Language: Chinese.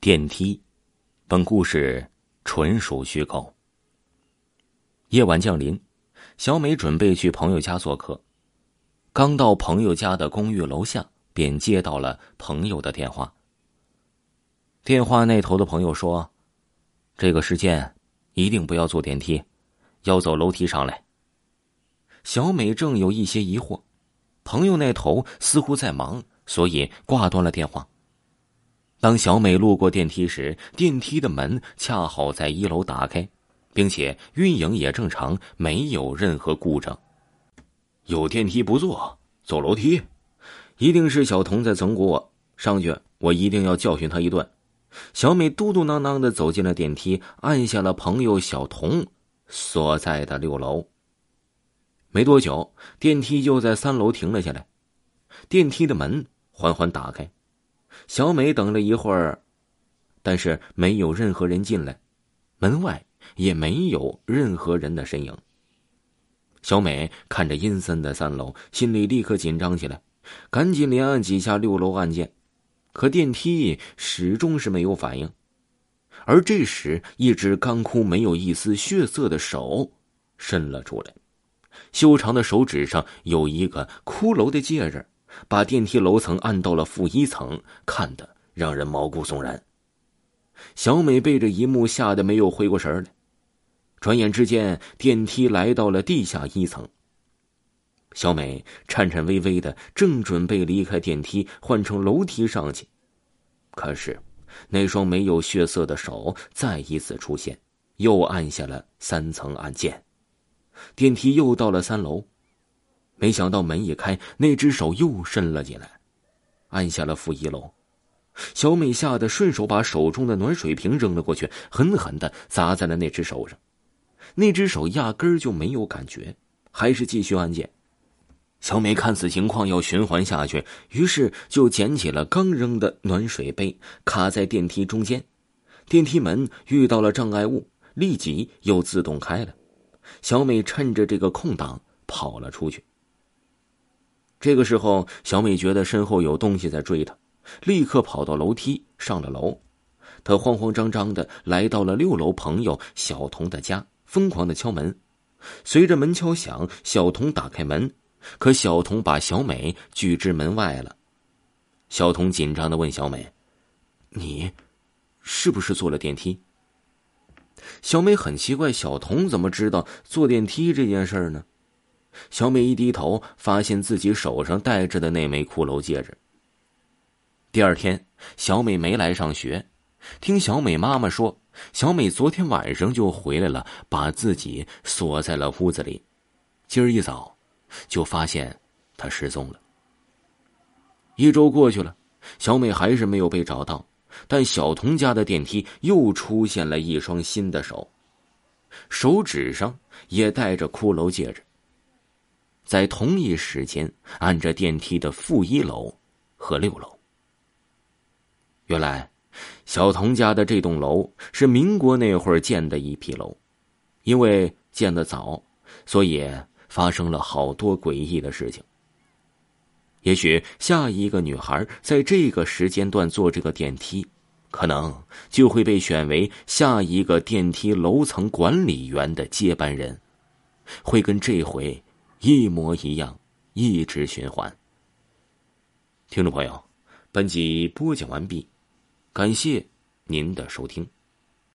电梯，本故事纯属虚构。夜晚降临，小美准备去朋友家做客。刚到朋友家的公寓楼下，便接到了朋友的电话。电话那头的朋友说：“这个时间一定不要坐电梯，要走楼梯上来。”小美正有一些疑惑，朋友那头似乎在忙，所以挂断了电话。当小美路过电梯时，电梯的门恰好在一楼打开，并且运营也正常，没有任何故障。有电梯不坐，走楼梯，一定是小童在整蛊我。上去，我一定要教训他一顿。小美嘟嘟囔囔的走进了电梯，按下了朋友小童所在的六楼。没多久，电梯就在三楼停了下来，电梯的门缓缓打开。小美等了一会儿，但是没有任何人进来，门外也没有任何人的身影。小美看着阴森的三楼，心里立刻紧张起来，赶紧连按几下六楼按键，可电梯始终是没有反应。而这时，一只干枯、没有一丝血色的手伸了出来，修长的手指上有一个骷髅的戒指。把电梯楼层按到了负一层，看得让人毛骨悚然。小美被这一幕吓得没有回过神来。转眼之间，电梯来到了地下一层。小美颤颤巍巍的正准备离开电梯，换乘楼梯上去，可是那双没有血色的手再一次出现，又按下了三层按键，电梯又到了三楼。没想到门一开，那只手又伸了进来，按下了负一楼。小美吓得顺手把手中的暖水瓶扔了过去，狠狠的砸在了那只手上。那只手压根儿就没有感觉，还是继续按键。小美看此情况要循环下去，于是就捡起了刚扔的暖水杯，卡在电梯中间。电梯门遇到了障碍物，立即又自动开了。小美趁着这个空档跑了出去。这个时候，小美觉得身后有东西在追她，立刻跑到楼梯上了楼。她慌慌张张的来到了六楼朋友小童的家，疯狂的敲门。随着门敲响，小童打开门，可小童把小美拒之门外了。小童紧张的问小美：“你，是不是坐了电梯？”小美很奇怪，小童怎么知道坐电梯这件事呢？小美一低头，发现自己手上戴着的那枚骷髅戒指。第二天，小美没来上学，听小美妈妈说，小美昨天晚上就回来了，把自己锁在了屋子里。今儿一早，就发现她失踪了。一周过去了，小美还是没有被找到，但小童家的电梯又出现了一双新的手，手指上也戴着骷髅戒指。在同一时间，按着电梯的负一楼和六楼。原来，小童家的这栋楼是民国那会儿建的一批楼，因为建的早，所以发生了好多诡异的事情。也许下一个女孩在这个时间段坐这个电梯，可能就会被选为下一个电梯楼层管理员的接班人，会跟这回。一模一样，一直循环。听众朋友，本集播讲完毕，感谢您的收听。